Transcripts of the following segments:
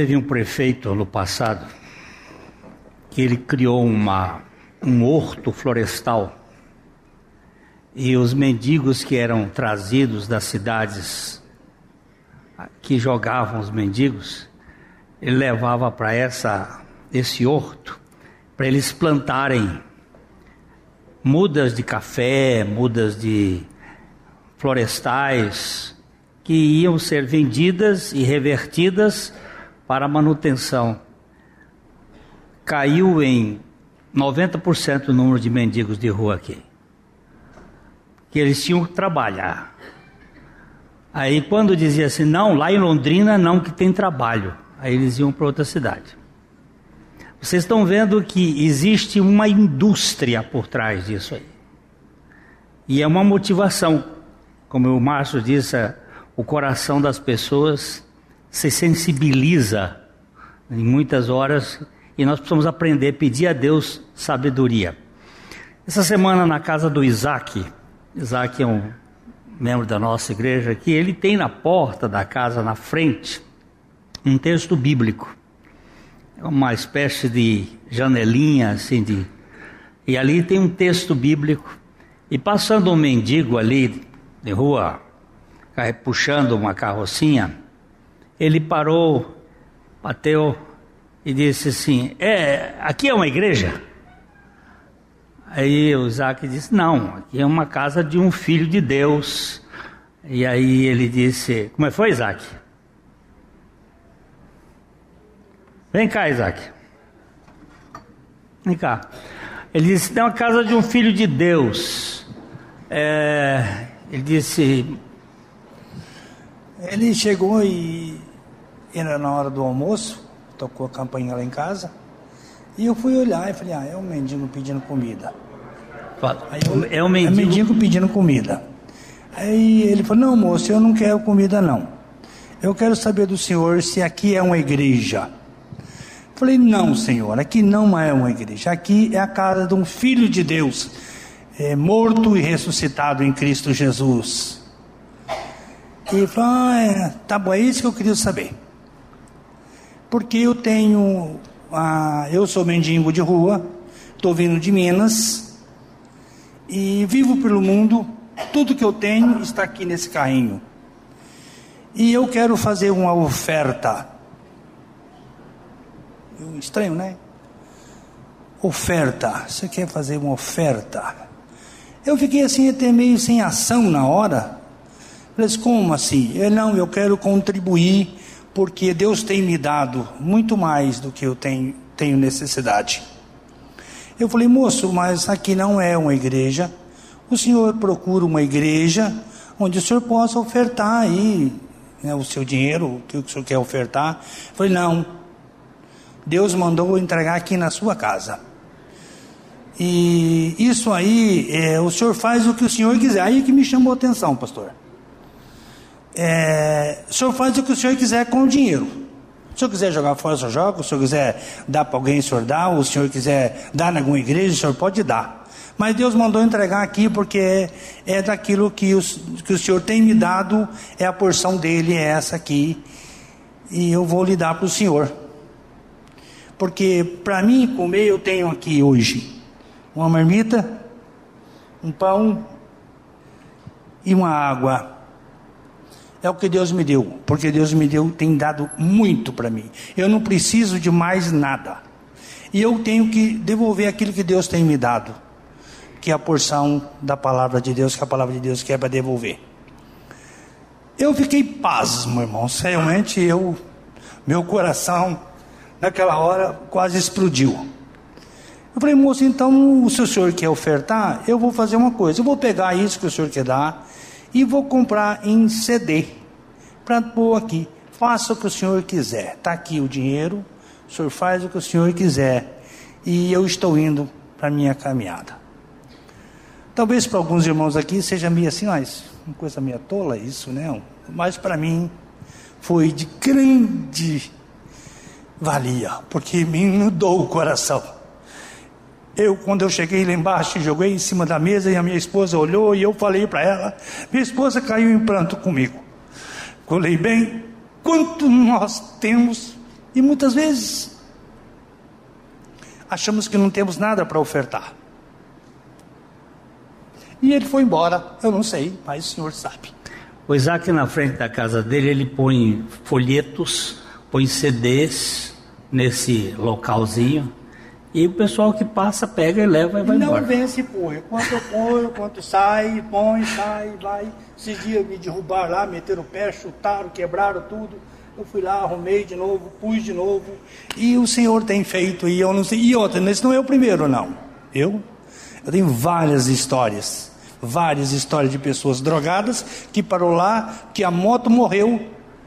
Teve um prefeito no passado que ele criou uma, um horto florestal. E os mendigos que eram trazidos das cidades que jogavam os mendigos, ele levava para essa esse horto para eles plantarem mudas de café, mudas de florestais que iam ser vendidas e revertidas para manutenção. Caiu em 90% o número de mendigos de rua aqui. Que eles tinham que trabalhar. Aí quando dizia assim, não, lá em Londrina não que tem trabalho. Aí eles iam para outra cidade. Vocês estão vendo que existe uma indústria por trás disso aí. E é uma motivação. Como o Márcio disse, o coração das pessoas se sensibiliza em muitas horas e nós precisamos aprender, pedir a Deus sabedoria. Essa semana na casa do Isaac, Isaac é um membro da nossa igreja aqui, ele tem na porta da casa, na frente, um texto bíblico. É uma espécie de janelinha assim de. E ali tem um texto bíblico. E passando um mendigo ali de rua, puxando uma carrocinha, ele parou, bateu e disse assim: É, aqui é uma igreja? Aí o Isaac disse: Não, aqui é uma casa de um filho de Deus. E aí ele disse: Como é foi, Isaac? Vem cá, Isaac. Vem cá. Ele disse: Tem uma casa de um filho de Deus. É, ele disse. Ele chegou e era na hora do almoço, tocou a campainha lá em casa. E eu fui olhar e falei, ah, é um mendigo pedindo comida. Eu, é um mendigo... É mendigo pedindo comida. Aí ele falou, não moço, eu não quero comida não. Eu quero saber do senhor se aqui é uma igreja. Falei, não senhor, aqui não é uma igreja. Aqui é a casa de um filho de Deus, é, morto e ressuscitado em Cristo Jesus. E ele falou, ah, é, tá bom, é isso que eu queria saber porque eu tenho, ah, eu sou mendigo de rua, estou vindo de Minas e vivo pelo mundo. Tudo que eu tenho está aqui nesse carrinho. E eu quero fazer uma oferta. Estranho, né? Oferta. Você quer fazer uma oferta? Eu fiquei assim até meio sem ação na hora. Falei, como assim? Eu, não, eu quero contribuir porque Deus tem me dado muito mais do que eu tenho, tenho necessidade. Eu falei, moço, mas aqui não é uma igreja. O senhor procura uma igreja onde o senhor possa ofertar aí né, o seu dinheiro, o que o senhor quer ofertar. Eu falei, não. Deus mandou entregar aqui na sua casa. E isso aí, é, o senhor faz o que o senhor quiser. Aí que me chamou a atenção, pastor é, o senhor faz o que o senhor quiser com o dinheiro. Se o senhor quiser jogar fora, o senhor joga. Se o senhor quiser dar para alguém, o senhor dá. Ou se o senhor quiser dar em alguma igreja, o senhor pode dar. Mas Deus mandou entregar aqui porque é, é daquilo que, os, que o senhor tem me dado, é a porção dele, é essa aqui. E eu vou lhe dar para o senhor. Porque para mim comer, eu tenho aqui hoje uma marmita, um pão e uma água é o que Deus me deu, porque Deus me deu, tem dado muito para mim. Eu não preciso de mais nada. E eu tenho que devolver aquilo que Deus tem me dado, que é a porção da palavra de Deus, que a palavra de Deus quer para devolver. Eu fiquei pasmo, irmãos. Realmente eu, meu coração, naquela hora, quase explodiu. Eu falei, moço, então, se o senhor quer ofertar, eu vou fazer uma coisa. Eu vou pegar isso que o senhor quer dar e vou comprar em CD pôr aqui. Faça o que o senhor quiser. Está aqui o dinheiro, o senhor faz o que o senhor quiser. E eu estou indo para a minha caminhada. Talvez para alguns irmãos aqui seja meio assim, mas uma coisa meio tola isso, né? Mas para mim foi de grande valia, porque me mudou o coração. Eu, quando eu cheguei lá embaixo, joguei em cima da mesa e a minha esposa olhou e eu falei para ela. Minha esposa caiu em pranto comigo. Falei, bem, quanto nós temos E muitas vezes achamos que não temos nada para ofertar. E ele foi embora, eu não sei, mas o senhor sabe. O Isaac, na frente da casa dele, ele põe folhetos, põe CDs nesse localzinho. E o pessoal que passa, pega e leva e vai não embora. Não vence põe. Quanto eu ponho, quanto sai, põe, sai, vai. Esses dias me derrubaram lá, meteram o pé, chutaram, quebraram tudo. Eu fui lá, arrumei de novo, pus de novo. E o Senhor tem feito, e eu não sei. E outra, esse não é o primeiro, não. Eu? Eu tenho várias histórias. Várias histórias de pessoas drogadas que parou lá, que a moto morreu,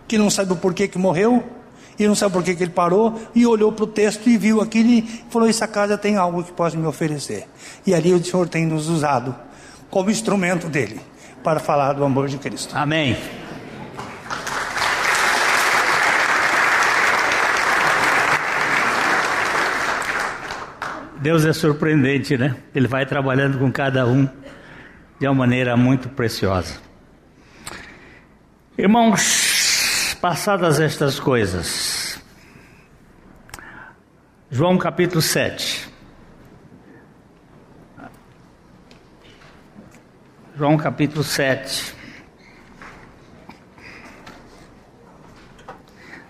que não sabe o porquê que morreu, e não sabe por que, que ele parou, e olhou para o texto e viu aquilo e falou: Essa casa tem algo que pode me oferecer. E ali o Senhor tem nos usado como instrumento dele para falar do amor de Cristo. Amém. Deus é surpreendente, né? Ele vai trabalhando com cada um de uma maneira muito preciosa. Irmãos, passadas estas coisas, João capítulo 7. João capítulo 7.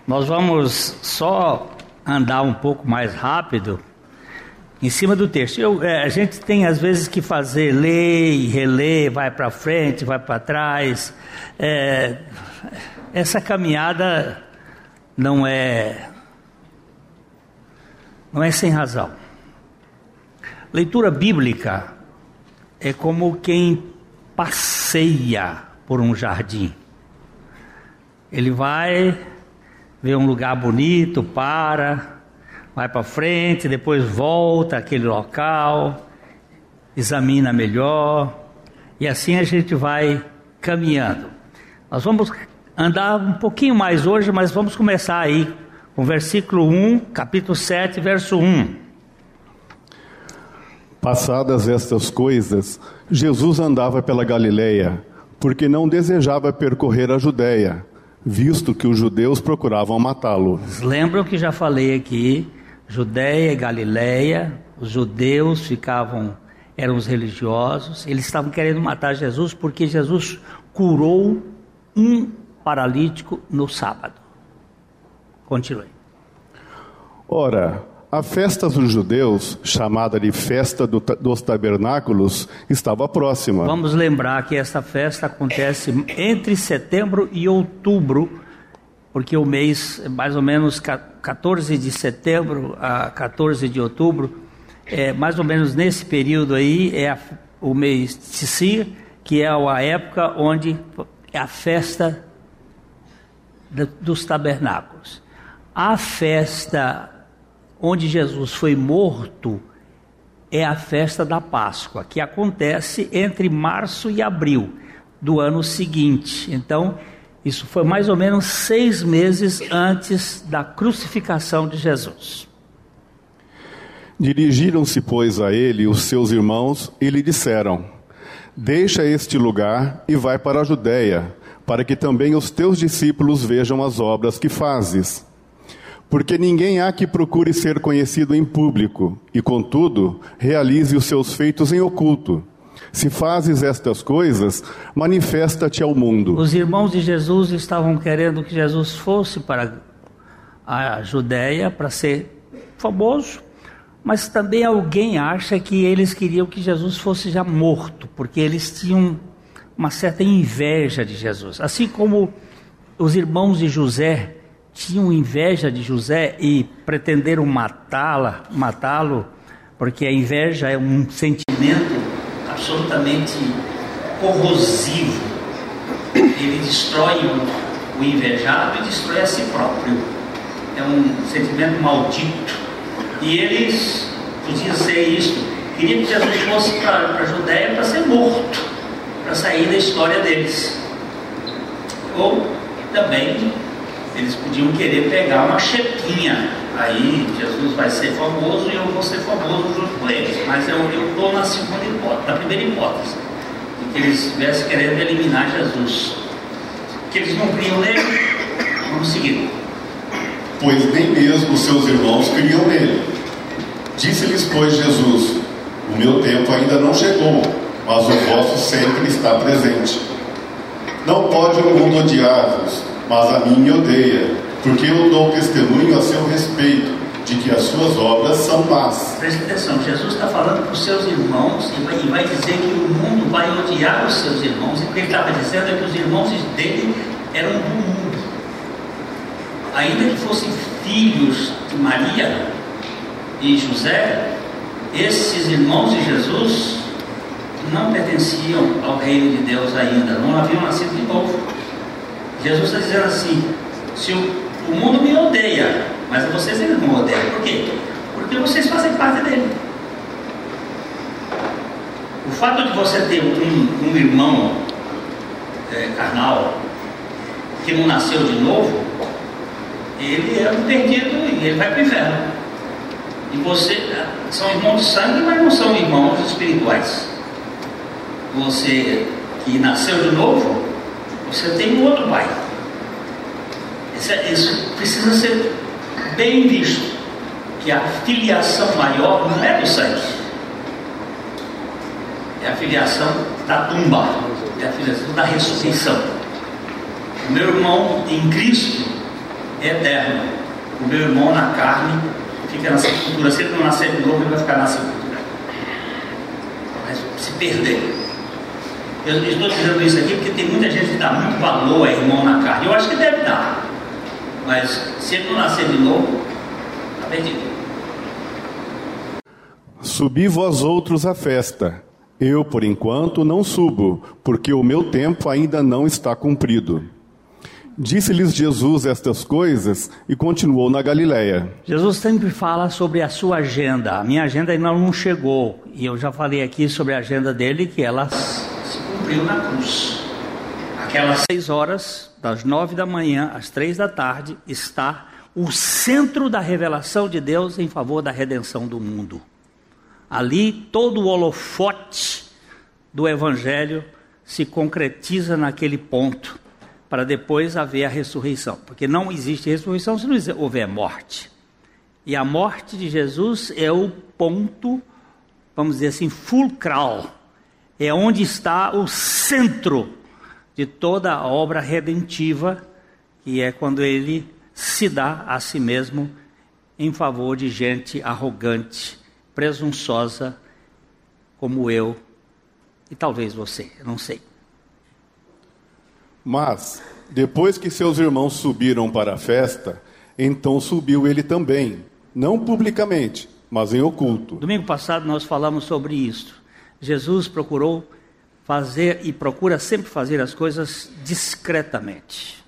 Nós vamos só andar um pouco mais rápido em cima do texto. Eu, é, a gente tem às vezes que fazer ler e reler, vai para frente, vai para trás. É, essa caminhada não é não é sem razão. Leitura bíblica é como quem passeia por um jardim. Ele vai ver um lugar bonito, para, vai para frente, depois volta àquele local, examina melhor, e assim a gente vai caminhando. Nós vamos andar um pouquinho mais hoje, mas vamos começar aí com o versículo 1, capítulo 7, verso 1. Passadas estas coisas, Jesus andava pela Galileia, porque não desejava percorrer a Judéia, visto que os judeus procuravam matá-lo. Lembram que já falei aqui Judéia e Galiléia, os judeus ficavam, eram os religiosos, eles estavam querendo matar Jesus porque Jesus curou um paralítico no sábado. Continue. Ora, a festa dos judeus, chamada de festa do, dos tabernáculos, estava próxima. Vamos lembrar que essa festa acontece entre setembro e outubro porque o mês, mais ou menos 14 de setembro a 14 de outubro, é, mais ou menos nesse período aí, é a, o mês Tissir, que é a época onde é a festa dos tabernáculos. A festa onde Jesus foi morto é a festa da Páscoa, que acontece entre março e abril do ano seguinte. Então, isso foi mais ou menos seis meses antes da crucificação de Jesus. Dirigiram-se, pois, a ele os seus irmãos e lhe disseram: Deixa este lugar e vai para a Judéia, para que também os teus discípulos vejam as obras que fazes. Porque ninguém há que procure ser conhecido em público, e contudo realize os seus feitos em oculto. Se fazes estas coisas, manifesta-te ao mundo. Os irmãos de Jesus estavam querendo que Jesus fosse para a Judéia para ser famoso, mas também alguém acha que eles queriam que Jesus fosse já morto, porque eles tinham uma certa inveja de Jesus. Assim como os irmãos de José tinham inveja de José e pretenderam matá-la, matá-lo, porque a inveja é um sentimento absolutamente corrosivo. Ele destrói o, invejado e destrói a si próprio. É um sentimento maldito. E eles podiam ser isso. Queria que Jesus fosse para a Judéia para ser morto, para sair da história deles. Ou também eles podiam querer pegar uma chepinha. Aí Jesus vai ser famoso e eu vou ser famoso junto com eles. Mas eu estou na segunda hipótese, na primeira hipótese, de que eles estivessem querendo eliminar Jesus. Que eles não criam nele, vamos seguir. pois nem mesmo seus irmãos criam nele. Disse-lhes, pois, Jesus: O meu tempo ainda não chegou, mas o vosso sempre está presente. Não pode o mundo odiar-vos, mas a mim me odeia, porque eu dou testemunho a seu respeito de que as suas obras são más. Preste atenção, Jesus está falando para os seus irmãos e vai, e vai, dizer que o mundo vai odiar os seus irmãos, e o que ele estava dizendo é que os irmãos dele eram do mundo. Ainda que fossem filhos de Maria e José, esses irmãos de Jesus não pertenciam ao reino de Deus ainda, não haviam nascido de novo. Jesus está dizendo assim: se o, o mundo me odeia, mas vocês eles não odeiam. Por quê? Porque vocês fazem parte dele. O fato de você ter um, um irmão é, carnal que não nasceu de novo, ele é um perdido e ele vai para o inferno. E você são irmãos de sangue, mas não são irmãos espirituais. Você que nasceu de novo, você tem um outro pai. Isso, é, isso precisa ser bem visto que a filiação maior não é do sangue, é a filiação da tumba, é a filiação da ressurreição. O meu irmão em Cristo é eterno, o meu irmão na carne fica na sepultura. Se ele não nascer de novo, ele vai ficar na sepultura, vai se perder. Eu estou dizendo isso aqui porque tem muita gente que dá muito valor a irmão na carne. Eu acho que deve dar. Mas se ele não nascer de novo, está perdido. Subi vós outros à festa. Eu, por enquanto, não subo, porque o meu tempo ainda não está cumprido. Disse-lhes Jesus estas coisas e continuou na Galiléia. Jesus sempre fala sobre a sua agenda. A minha agenda ainda não chegou. E eu já falei aqui sobre a agenda dele, que ela cumpriu na cruz. Aquelas seis horas das nove da manhã às três da tarde, está o centro da revelação de Deus em favor da redenção do mundo. Ali todo o holofote do Evangelho se concretiza naquele ponto, para depois haver a ressurreição. Porque não existe ressurreição se não houver morte. E a morte de Jesus é o ponto, vamos dizer assim, fulcral. É onde está o centro de toda a obra redentiva, que é quando ele se dá a si mesmo em favor de gente arrogante, presunçosa, como eu e talvez você, não sei. Mas, depois que seus irmãos subiram para a festa, então subiu ele também, não publicamente, mas em oculto. Domingo passado nós falamos sobre isso. Jesus procurou fazer e procura sempre fazer as coisas discretamente,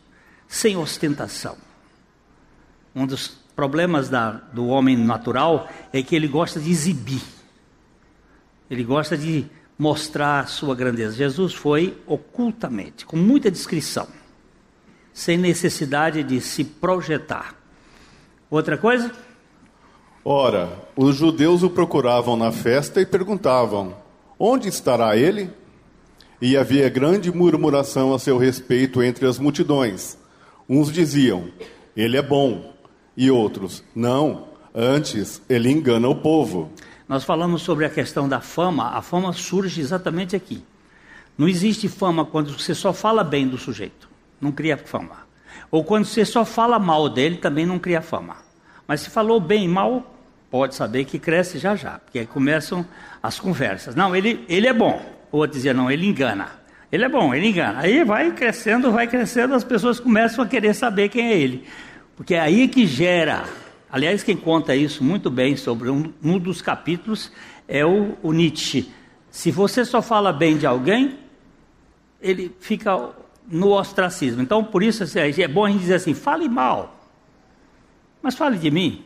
sem ostentação. Um dos problemas da, do homem natural é que ele gosta de exibir, ele gosta de mostrar a sua grandeza. Jesus foi ocultamente, com muita discrição, sem necessidade de se projetar. Outra coisa? Ora, os judeus o procuravam na festa e perguntavam: Onde estará ele? E havia grande murmuração a seu respeito entre as multidões. Uns diziam: Ele é bom, e outros: Não, antes ele engana o povo. Nós falamos sobre a questão da fama, a fama surge exatamente aqui. Não existe fama quando você só fala bem do sujeito, não cria fama. Ou quando você só fala mal dele, também não cria fama. Mas se falou bem e mal, pode saber que cresce já já, porque aí começam as conversas. Não, ele, ele é bom, o outro dizia, não, ele engana. Ele é bom, ele engana. Aí vai crescendo, vai crescendo, as pessoas começam a querer saber quem é ele. Porque é aí que gera. Aliás, quem conta isso muito bem sobre um, um dos capítulos é o, o Nietzsche. Se você só fala bem de alguém, ele fica no ostracismo. Então, por isso assim, é bom a gente dizer assim: fale mal, mas fale de mim.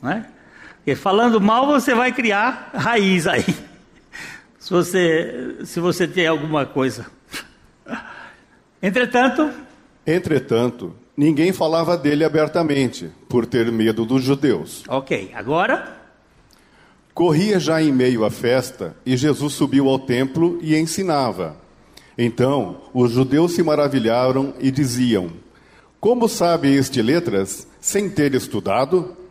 Não é? Porque falando mal, você vai criar raiz aí se você, se você tem alguma coisa. Entretanto. Entretanto, ninguém falava dele abertamente, por ter medo dos judeus. Ok, agora. Corria já em meio à festa e Jesus subiu ao templo e ensinava. Então os judeus se maravilharam e diziam: Como sabe este letras sem ter estudado?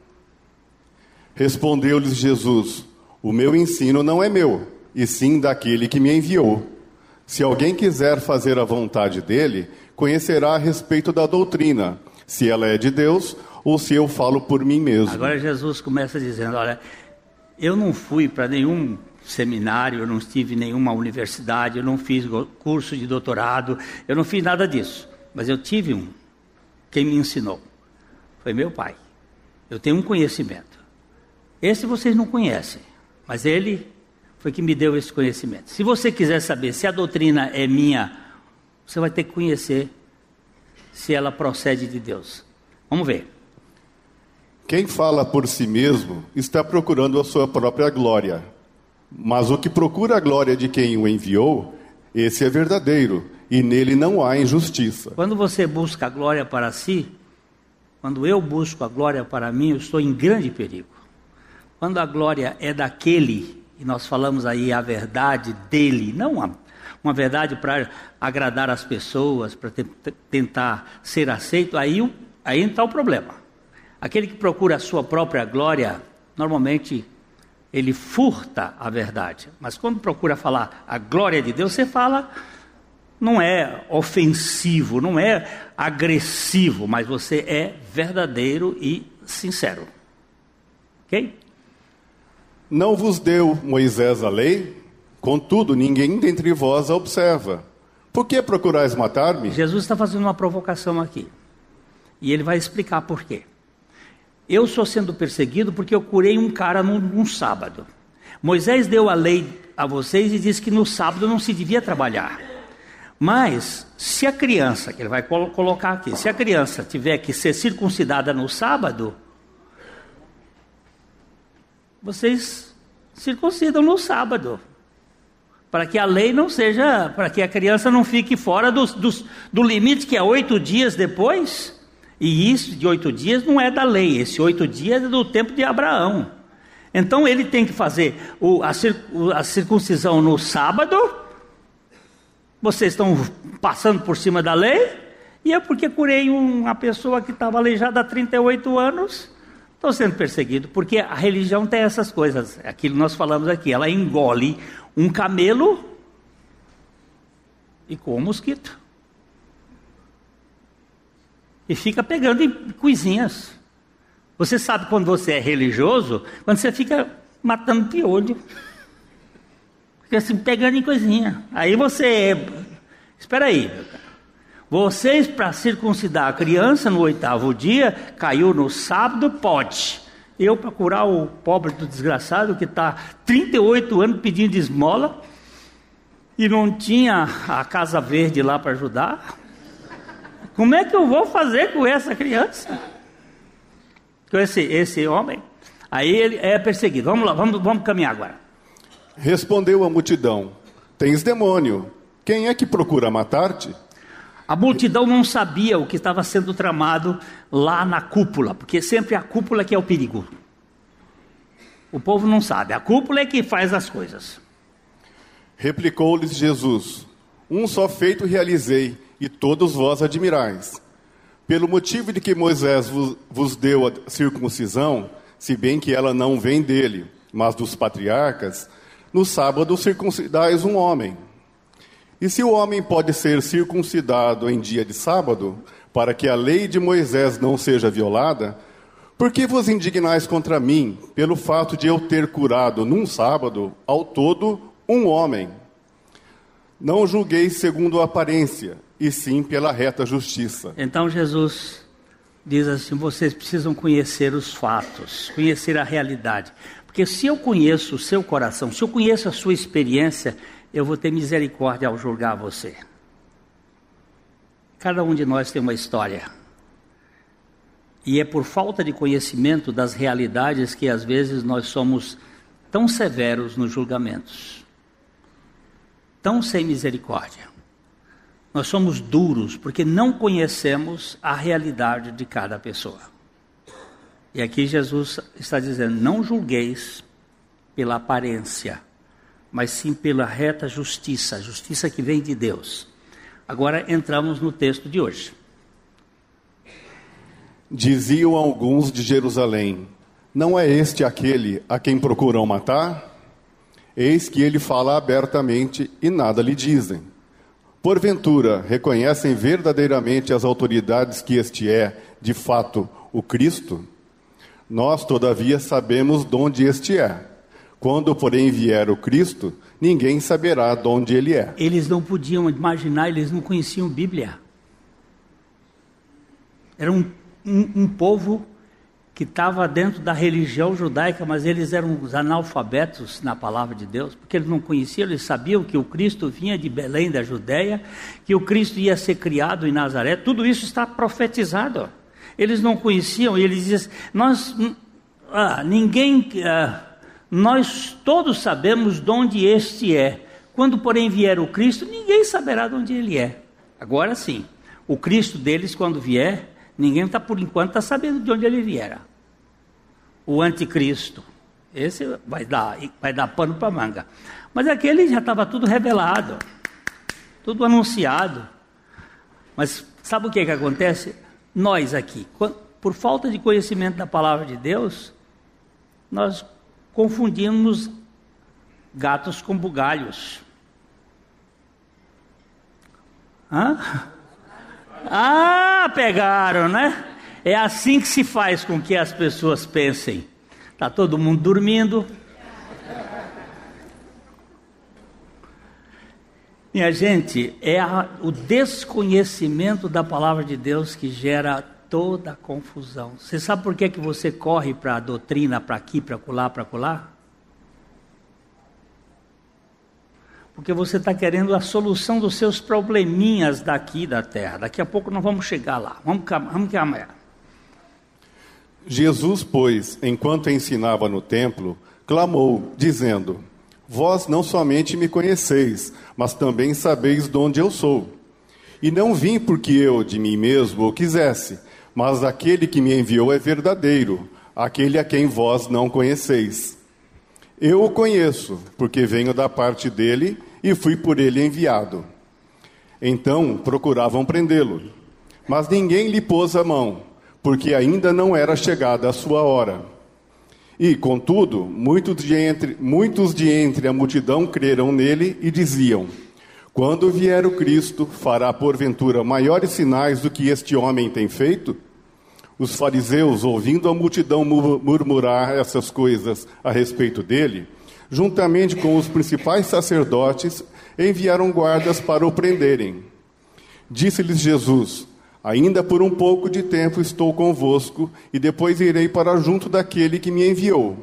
Respondeu-lhes Jesus: O meu ensino não é meu, e sim daquele que me enviou. Se alguém quiser fazer a vontade dele, conhecerá a respeito da doutrina, se ela é de Deus ou se eu falo por mim mesmo. Agora Jesus começa dizendo: Olha, eu não fui para nenhum seminário, eu não estive em nenhuma universidade, eu não fiz curso de doutorado, eu não fiz nada disso. Mas eu tive um. Quem me ensinou foi meu pai. Eu tenho um conhecimento. Esse vocês não conhecem, mas ele foi que me deu esse conhecimento. Se você quiser saber se a doutrina é minha, você vai ter que conhecer se ela procede de Deus. Vamos ver. Quem fala por si mesmo está procurando a sua própria glória. Mas o que procura a glória de quem o enviou, esse é verdadeiro, e nele não há injustiça. Quando você busca a glória para si, quando eu busco a glória para mim, eu estou em grande perigo. Quando a glória é daquele, e nós falamos aí a verdade dele, não uma, uma verdade para agradar as pessoas, para tentar ser aceito, aí, aí está o problema. Aquele que procura a sua própria glória, normalmente ele furta a verdade. Mas quando procura falar a glória de Deus, você fala, não é ofensivo, não é agressivo, mas você é verdadeiro e sincero. Ok? Não vos deu Moisés a lei? Contudo, ninguém dentre vós a observa. Por que procurais matar-me? Jesus está fazendo uma provocação aqui. E ele vai explicar por quê. Eu estou sendo perseguido porque eu curei um cara num, num sábado. Moisés deu a lei a vocês e disse que no sábado não se devia trabalhar. Mas, se a criança, que ele vai colocar aqui, se a criança tiver que ser circuncidada no sábado, vocês circuncidam no sábado. Para que a lei não seja, para que a criança não fique fora do limite que é oito dias depois. E isso de oito dias não é da lei, esse oito dias é do tempo de Abraão. Então ele tem que fazer o, a, a circuncisão no sábado. Vocês estão passando por cima da lei. E é porque curei uma pessoa que estava aleijada há 38 anos. Estou sendo perseguido, porque a religião tem essas coisas. Aquilo que nós falamos aqui. Ela engole um camelo e com um mosquito e fica pegando em coisinhas. Você sabe quando você é religioso, quando você fica matando piolho. Fica assim, pegando em coisinha. Aí você. Espera aí, meu cara. Vocês, para circuncidar a criança no oitavo dia, caiu no sábado, pode. Eu, para curar o pobre do desgraçado que está 38 anos pedindo esmola e não tinha a Casa Verde lá para ajudar, como é que eu vou fazer com essa criança? Com esse, esse homem? Aí ele é perseguido. Vamos lá, vamos, vamos caminhar agora. Respondeu a multidão: Tens demônio. Quem é que procura matar-te? A multidão não sabia o que estava sendo tramado lá na cúpula, porque sempre a cúpula que é o perigo. O povo não sabe, a cúpula é que faz as coisas. Replicou-lhes Jesus: Um só feito realizei e todos vós admirais. Pelo motivo de que Moisés vos, deu a circuncisão, se bem que ela não vem dele, mas dos patriarcas, no sábado circuncidais um homem. E se o homem pode ser circuncidado em dia de sábado, para que a lei de Moisés não seja violada, por que vos indignais contra mim, pelo fato de eu ter curado num sábado, ao todo, um homem? Não julgueis segundo a aparência, e sim pela reta justiça. Então Jesus diz assim: vocês precisam conhecer os fatos, conhecer a realidade. Porque se eu conheço o seu coração, se eu conheço a sua experiência, eu vou ter misericórdia ao julgar você. Cada um de nós tem uma história. E é por falta de conhecimento das realidades que às vezes nós somos tão severos nos julgamentos, tão sem misericórdia. Nós somos duros porque não conhecemos a realidade de cada pessoa. E aqui Jesus está dizendo: não julgueis pela aparência, mas sim pela reta justiça, justiça que vem de Deus. Agora entramos no texto de hoje. Diziam alguns de Jerusalém: Não é este aquele a quem procuram matar? Eis que ele fala abertamente e nada lhe dizem. Porventura, reconhecem verdadeiramente as autoridades que este é, de fato, o Cristo? Nós, todavia, sabemos de onde este é. Quando, porém, vier o Cristo, ninguém saberá de onde ele é. Eles não podiam imaginar, eles não conheciam Bíblia. Era um, um, um povo que estava dentro da religião judaica, mas eles eram os analfabetos na palavra de Deus, porque eles não conheciam, eles sabiam que o Cristo vinha de Belém da Judéia, que o Cristo ia ser criado em Nazaré, tudo isso está profetizado. Eles não conheciam, e eles diziam, nós, ah, ninguém, ah, nós todos sabemos de onde este é. Quando, porém, vier o Cristo, ninguém saberá de onde ele é. Agora sim, o Cristo deles, quando vier, ninguém está, por enquanto, está sabendo de onde ele viera o anticristo. Esse vai dar, vai dar pano para manga. Mas aquele já estava tudo revelado, tudo anunciado. Mas sabe o que, que acontece? Nós aqui, por falta de conhecimento da palavra de Deus, nós confundimos gatos com bugalhos. Hã? Ah, pegaram, né? É assim que se faz com que as pessoas pensem. Está todo mundo dormindo. Minha gente, é a, o desconhecimento da palavra de Deus que gera toda a confusão. Você sabe por que, que você corre para a doutrina, para aqui, para colar, para colar? Porque você está querendo a solução dos seus probleminhas daqui da terra. Daqui a pouco nós vamos chegar lá. Vamos, vamos caminhar. Jesus, pois, enquanto ensinava no templo, clamou, dizendo: Vós não somente me conheceis, mas também sabeis de onde eu sou. E não vim porque eu de mim mesmo o quisesse, mas aquele que me enviou é verdadeiro, aquele a quem vós não conheceis. Eu o conheço, porque venho da parte dele e fui por ele enviado. Então procuravam prendê-lo, mas ninguém lhe pôs a mão porque ainda não era chegada a sua hora. E, contudo, muitos de, entre, muitos de entre a multidão creram nele e diziam: Quando vier o Cristo, fará porventura maiores sinais do que este homem tem feito? Os fariseus, ouvindo a multidão murmurar essas coisas a respeito dele, juntamente com os principais sacerdotes, enviaram guardas para o prenderem. Disse-lhes Jesus: Ainda por um pouco de tempo estou convosco, e depois irei para junto daquele que me enviou.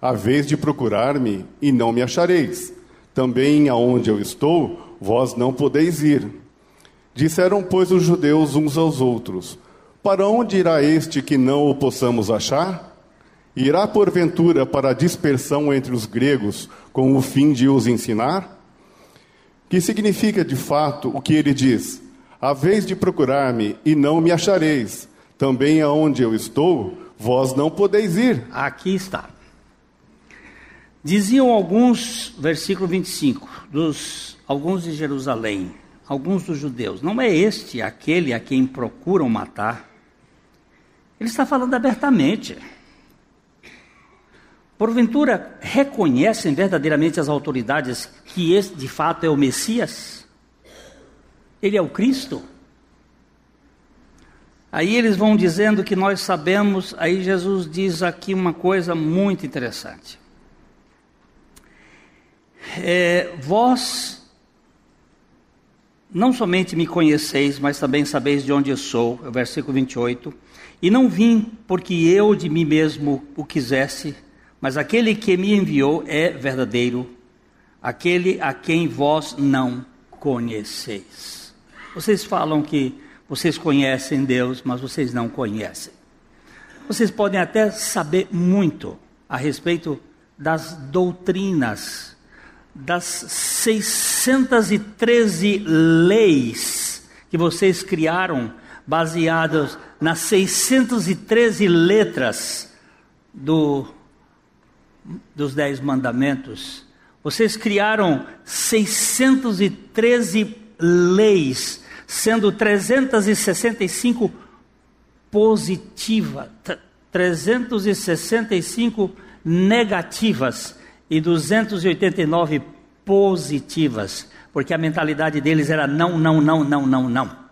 A vez de procurar-me, e não me achareis. Também aonde eu estou, vós não podeis ir. Disseram, pois, os judeus uns aos outros: Para onde irá este que não o possamos achar? Irá porventura para a dispersão entre os gregos, com o fim de os ensinar? Que significa de fato o que ele diz? A vez de procurar-me e não me achareis. Também aonde eu estou, vós não podeis ir. Aqui está. Diziam alguns, versículo 25, dos alguns de Jerusalém, alguns dos judeus, não é este aquele a quem procuram matar? Ele está falando abertamente. Porventura, reconhecem verdadeiramente as autoridades que este de fato é o Messias? Ele é o Cristo. Aí eles vão dizendo que nós sabemos, aí Jesus diz aqui uma coisa muito interessante. É, vós não somente me conheceis, mas também sabeis de onde eu sou, é o versículo 28. E não vim porque eu de mim mesmo o quisesse, mas aquele que me enviou é verdadeiro, aquele a quem vós não conheceis. Vocês falam que vocês conhecem Deus, mas vocês não conhecem. Vocês podem até saber muito a respeito das doutrinas, das 613 leis que vocês criaram, baseadas nas 613 letras do, dos Dez Mandamentos. Vocês criaram 613 leis sendo 365 positiva, 365 negativas e 289 positivas, porque a mentalidade deles era não, não, não, não, não, não.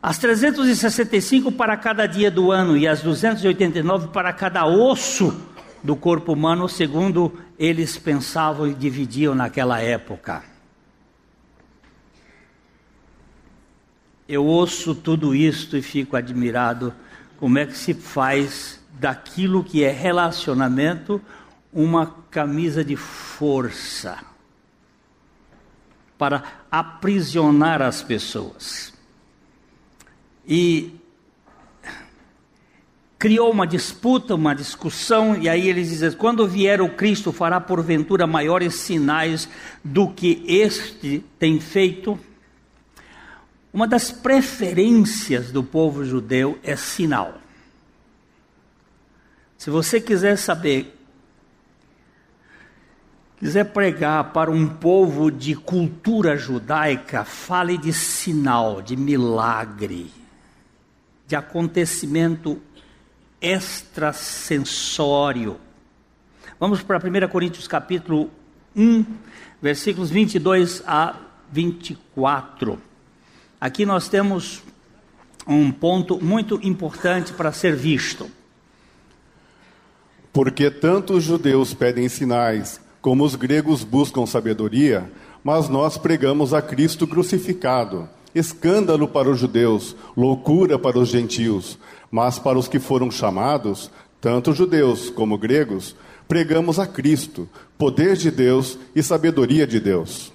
As 365 para cada dia do ano e as 289 para cada osso do corpo humano, segundo eles pensavam e dividiam naquela época. Eu ouço tudo isto e fico admirado como é que se faz daquilo que é relacionamento uma camisa de força para aprisionar as pessoas. E criou uma disputa, uma discussão, e aí eles dizem: quando vier o Cristo, fará porventura maiores sinais do que este tem feito? Uma das preferências do povo judeu é sinal. Se você quiser saber, quiser pregar para um povo de cultura judaica, fale de sinal, de milagre, de acontecimento extrasensório. Vamos para 1 Coríntios capítulo 1, versículos 22 a 24. Aqui nós temos um ponto muito importante para ser visto. Porque tanto os judeus pedem sinais, como os gregos buscam sabedoria, mas nós pregamos a Cristo crucificado, escândalo para os judeus, loucura para os gentios, mas para os que foram chamados, tanto judeus como gregos, pregamos a Cristo, poder de Deus e sabedoria de Deus.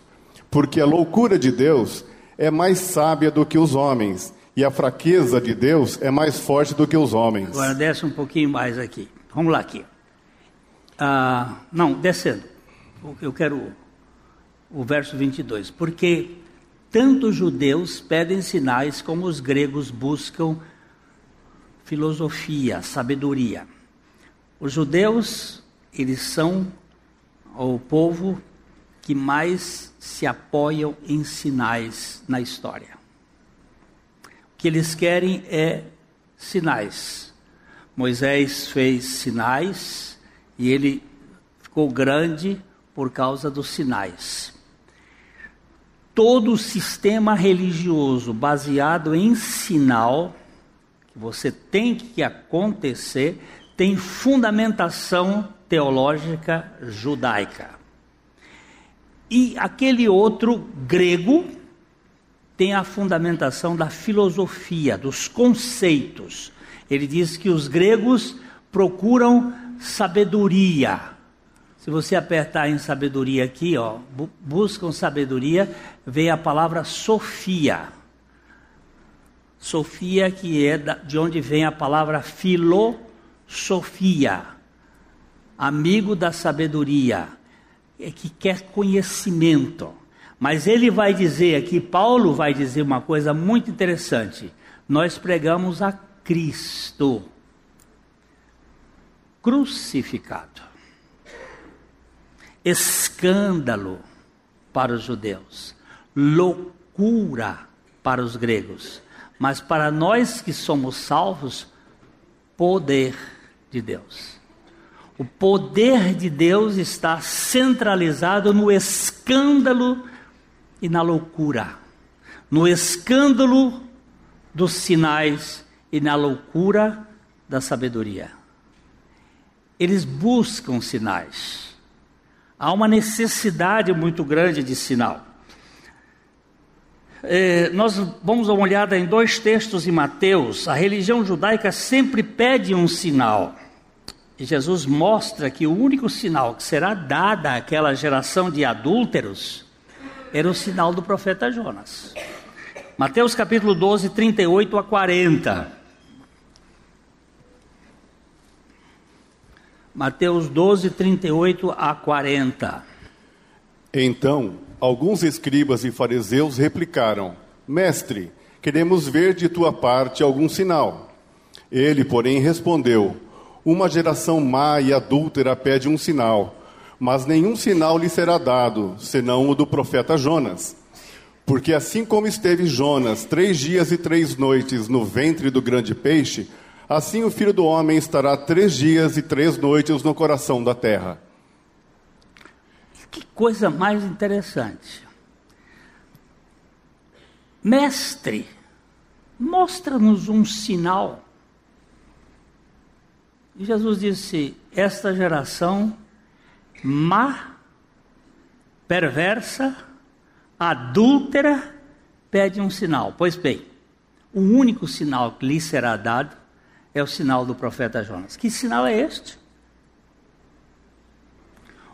Porque a loucura de Deus é mais sábia do que os homens, e a fraqueza de Deus é mais forte do que os homens. Agora desce um pouquinho mais aqui. Vamos lá aqui. Ah, não, descendo. Eu quero o verso 22. Porque tanto os judeus pedem sinais como os gregos buscam filosofia, sabedoria. Os judeus, eles são o povo que mais se apoiam em sinais na história. O que eles querem é sinais. Moisés fez sinais e ele ficou grande por causa dos sinais. Todo sistema religioso baseado em sinal que você tem que acontecer tem fundamentação teológica judaica. E aquele outro grego tem a fundamentação da filosofia, dos conceitos. Ele diz que os gregos procuram sabedoria. Se você apertar em sabedoria aqui, ó, buscam sabedoria, vem a palavra sofia. Sofia, que é de onde vem a palavra filosofia, amigo da sabedoria, é que quer conhecimento. Mas ele vai dizer aqui, Paulo vai dizer uma coisa muito interessante. Nós pregamos a Cristo crucificado. Escândalo para os judeus, loucura para os gregos mas para nós que somos salvos, poder de Deus. O poder de Deus está centralizado no escândalo e na loucura, no escândalo dos sinais e na loucura da sabedoria. Eles buscam sinais. Há uma necessidade muito grande de sinal. É, nós vamos dar uma olhada em dois textos em Mateus. A religião judaica sempre pede um sinal. E Jesus mostra que o único sinal que será dado àquela geração de adúlteros era o sinal do profeta Jonas. Mateus capítulo 12, 38 a 40. Mateus 12, 38 a 40. Então Alguns escribas e fariseus replicaram: Mestre, queremos ver de tua parte algum sinal. Ele, porém, respondeu: Uma geração má e adúltera pede um sinal, mas nenhum sinal lhe será dado, senão o do profeta Jonas. Porque assim como esteve Jonas três dias e três noites no ventre do grande peixe, assim o filho do homem estará três dias e três noites no coração da terra. Que coisa mais interessante. Mestre, mostra-nos um sinal. E Jesus disse: Esta geração má, perversa, adúltera, pede um sinal. Pois bem, o único sinal que lhe será dado é o sinal do profeta Jonas. Que sinal é este?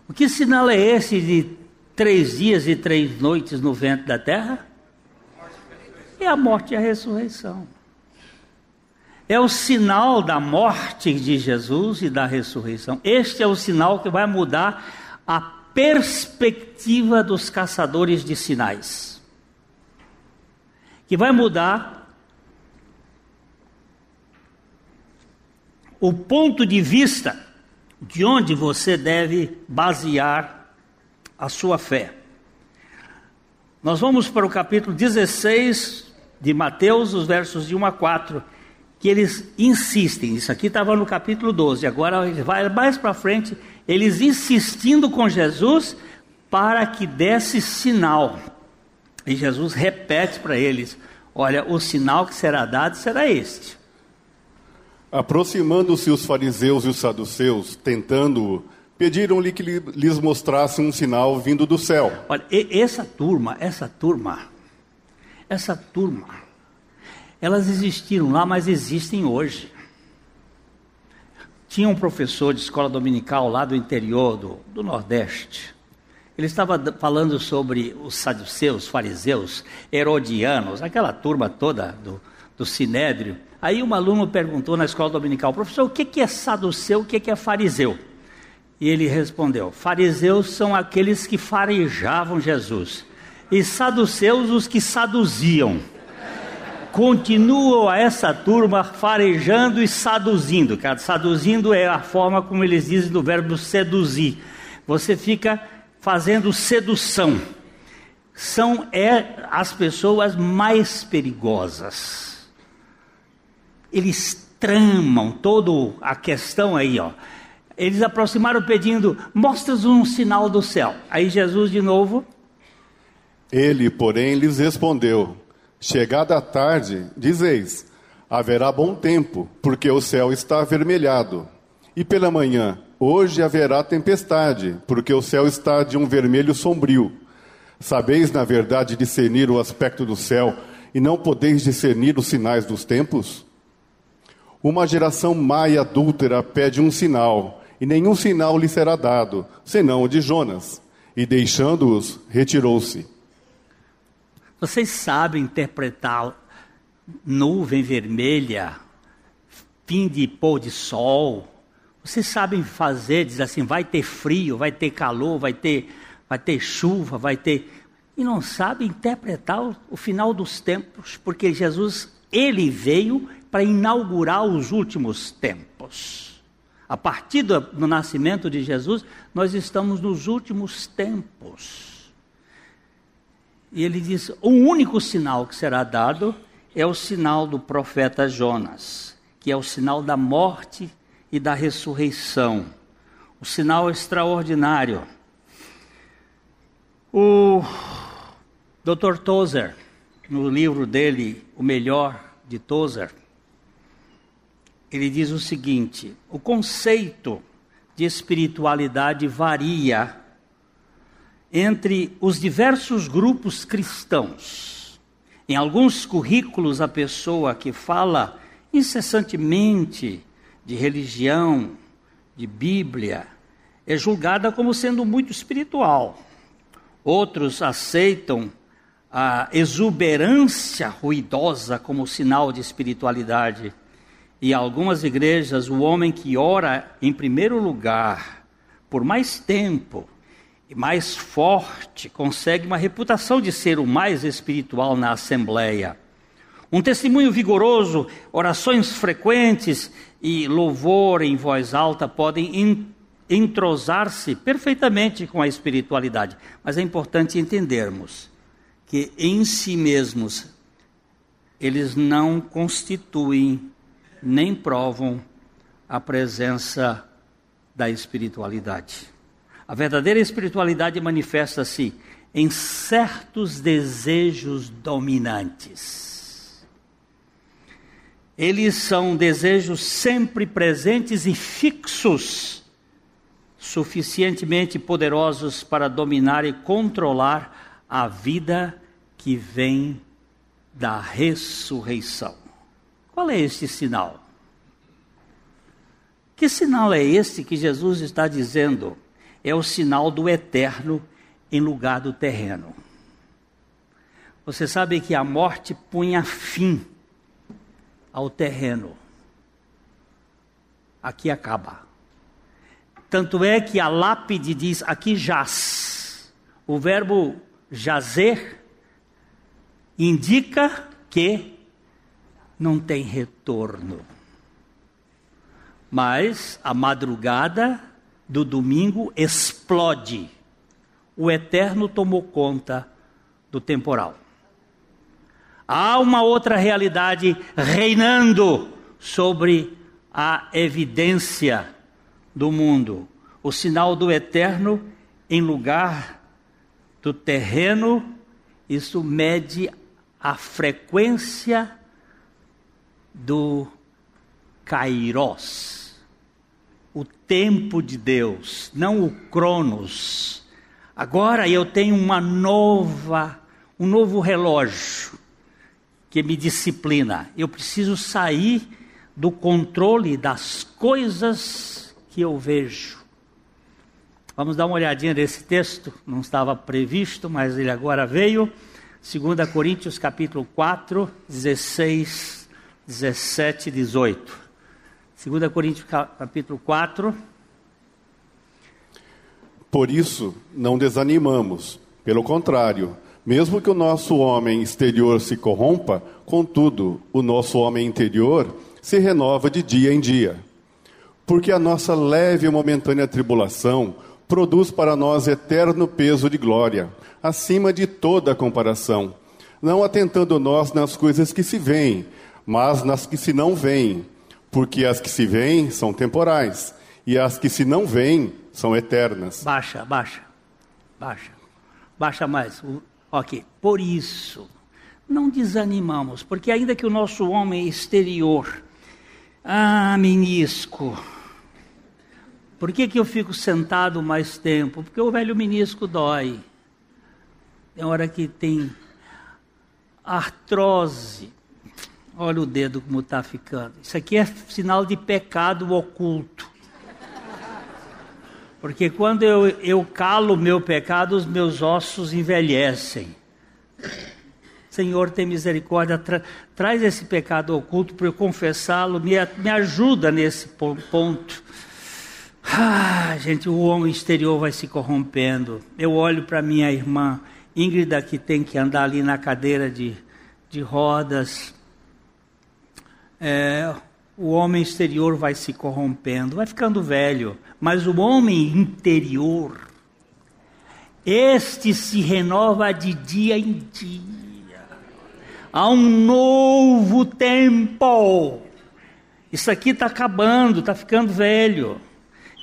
O que sinal é esse de três dias e três noites no vento da terra? É a morte e a ressurreição. É o sinal da morte de Jesus e da ressurreição. Este é o sinal que vai mudar a perspectiva dos caçadores de sinais. Que vai mudar o ponto de vista de onde você deve basear a sua fé. Nós vamos para o capítulo 16 de Mateus, os versos de 1 a 4, que eles insistem. Isso aqui estava no capítulo 12, agora vai mais para frente, eles insistindo com Jesus para que desse sinal. E Jesus repete para eles: Olha, o sinal que será dado será este. Aproximando-se os fariseus e os saduceus, tentando-o, pediram-lhe que lhes mostrasse um sinal vindo do céu. Olha, essa turma, essa turma, essa turma, elas existiram lá, mas existem hoje. Tinha um professor de escola dominical lá do interior do, do Nordeste. Ele estava falando sobre os saduceus, fariseus, herodianos, aquela turma toda do, do Sinédrio. Aí um aluno perguntou na escola dominical, professor, o que é saduceu, o que é fariseu? E ele respondeu: fariseus são aqueles que farejavam Jesus, e saduceus os que saduziam. Continuam a essa turma farejando e saduzindo. Cara, saduzindo é a forma como eles dizem do verbo seduzir. Você fica fazendo sedução. São é, as pessoas mais perigosas eles tramam toda a questão aí, ó. Eles aproximaram pedindo: mostra-nos um sinal do céu. Aí Jesus de novo. Ele, porém, lhes respondeu: Chegada a tarde, dizeis: haverá bom tempo, porque o céu está avermelhado. E pela manhã, hoje haverá tempestade, porque o céu está de um vermelho sombrio. Sabeis, na verdade, discernir o aspecto do céu, e não podeis discernir os sinais dos tempos? Uma geração má e adúltera pede um sinal, e nenhum sinal lhe será dado, senão o de Jonas. E deixando-os, retirou-se. Vocês sabem interpretar nuvem vermelha, fim de pôr de sol. Vocês sabem fazer, diz assim, vai ter frio, vai ter calor, vai ter, vai ter chuva, vai ter. E não sabem interpretar o, o final dos tempos, porque Jesus, ele veio para inaugurar os últimos tempos. A partir do, do nascimento de Jesus, nós estamos nos últimos tempos. E ele diz: o único sinal que será dado é o sinal do profeta Jonas, que é o sinal da morte e da ressurreição. O sinal extraordinário. O Dr. Tozer, no livro dele, O Melhor de Tozer, ele diz o seguinte: o conceito de espiritualidade varia entre os diversos grupos cristãos. Em alguns currículos, a pessoa que fala incessantemente de religião, de Bíblia, é julgada como sendo muito espiritual. Outros aceitam a exuberância ruidosa como sinal de espiritualidade. E algumas igrejas, o homem que ora em primeiro lugar, por mais tempo e mais forte, consegue uma reputação de ser o mais espiritual na assembleia. Um testemunho vigoroso, orações frequentes e louvor em voz alta podem entrosar-se perfeitamente com a espiritualidade. Mas é importante entendermos que em si mesmos eles não constituem nem provam a presença da espiritualidade. A verdadeira espiritualidade manifesta-se em certos desejos dominantes. Eles são desejos sempre presentes e fixos, suficientemente poderosos para dominar e controlar a vida que vem da ressurreição. Qual é este sinal? Que sinal é este que Jesus está dizendo? É o sinal do eterno em lugar do terreno. Você sabe que a morte punha fim ao terreno. Aqui acaba. Tanto é que a lápide diz: aqui jaz. O verbo jazer indica que não tem retorno. Mas a madrugada do domingo explode o eterno tomou conta do temporal. Há uma outra realidade reinando sobre a evidência do mundo. O sinal do eterno em lugar do terreno, isso mede a frequência do kairos, o tempo de Deus, não o cronos Agora eu tenho uma nova, um novo relógio que me disciplina. Eu preciso sair do controle das coisas que eu vejo. Vamos dar uma olhadinha nesse texto, não estava previsto, mas ele agora veio. 2 Coríntios capítulo 4, 16, 17 e 18. 2 Coríntios capítulo 4, por isso, não desanimamos. Pelo contrário, mesmo que o nosso homem exterior se corrompa, contudo, o nosso homem interior se renova de dia em dia. Porque a nossa leve e momentânea tribulação produz para nós eterno peso de glória, acima de toda comparação, não atentando nós nas coisas que se veem, mas nas que se não veem, porque as que se veem são temporais, e as que se não veem são eternas. Baixa, baixa, baixa, baixa mais. Ok, por isso, não desanimamos, porque ainda que o nosso homem exterior, ah, menisco, por que, que eu fico sentado mais tempo? Porque o velho menisco dói. Tem hora que tem artrose. Olha o dedo como está ficando. Isso aqui é sinal de pecado oculto. Porque quando eu, eu calo o meu pecado, os meus ossos envelhecem. Senhor, tem misericórdia, tra traz esse pecado oculto para eu confessá-lo, me, me ajuda nesse ponto. Ah, gente, o homem exterior vai se corrompendo. Eu olho para minha irmã Íngrida, que tem que andar ali na cadeira de, de rodas. É, o homem exterior vai se corrompendo, vai ficando velho, mas o homem interior, este se renova de dia em dia. Há um novo tempo. Isso aqui está acabando, está ficando velho.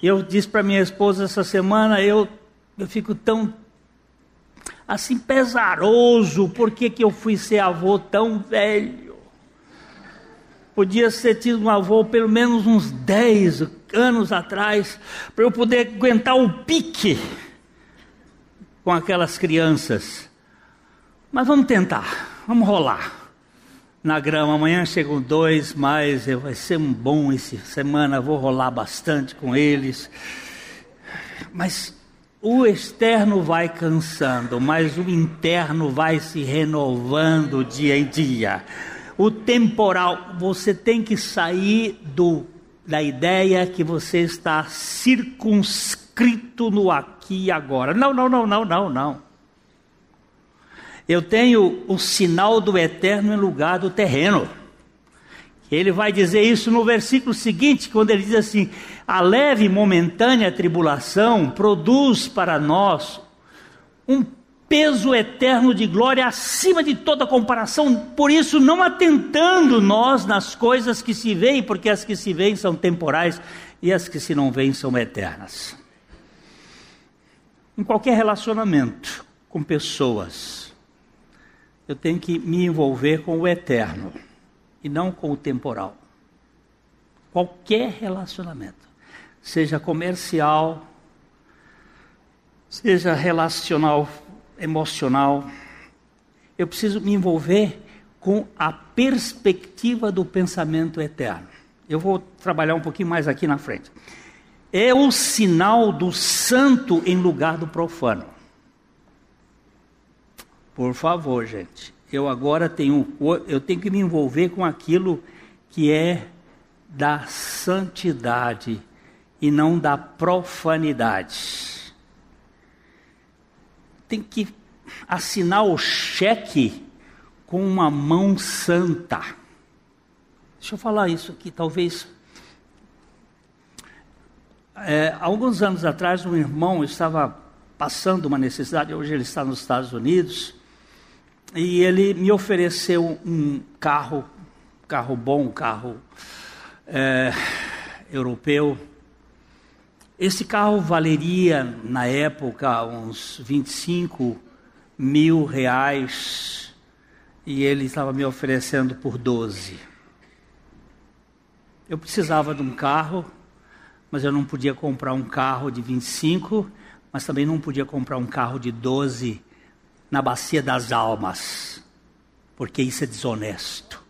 Eu disse para minha esposa essa semana, eu, eu fico tão assim pesaroso, por que, que eu fui ser avô tão velho? Podia ser tido um avô pelo menos uns 10 anos atrás, para eu poder aguentar o pique com aquelas crianças. Mas vamos tentar, vamos rolar na grama. Amanhã chegam dois mais, vai ser um bom essa semana, vou rolar bastante com eles. Mas o externo vai cansando, mas o interno vai se renovando dia em dia o temporal, você tem que sair do, da ideia que você está circunscrito no aqui e agora. Não, não, não, não, não, não. Eu tenho o sinal do eterno em lugar do terreno. Ele vai dizer isso no versículo seguinte, quando ele diz assim: a leve e momentânea tribulação produz para nós um peso eterno de glória acima de toda comparação, por isso não atentando nós nas coisas que se veem, porque as que se veem são temporais e as que se não veem são eternas. Em qualquer relacionamento com pessoas, eu tenho que me envolver com o eterno e não com o temporal. Qualquer relacionamento, seja comercial, seja relacional emocional, eu preciso me envolver com a perspectiva do pensamento eterno. Eu vou trabalhar um pouquinho mais aqui na frente. É o sinal do santo em lugar do profano. Por favor, gente. Eu agora tenho, eu tenho que me envolver com aquilo que é da santidade e não da profanidade tem que assinar o cheque com uma mão santa. Deixa eu falar isso aqui, talvez. É, alguns anos atrás, um irmão estava passando uma necessidade, hoje ele está nos Estados Unidos, e ele me ofereceu um carro, carro bom, carro é, europeu, esse carro valeria, na época, uns 25 mil reais e ele estava me oferecendo por 12. Eu precisava de um carro, mas eu não podia comprar um carro de 25, mas também não podia comprar um carro de 12 na bacia das almas, porque isso é desonesto.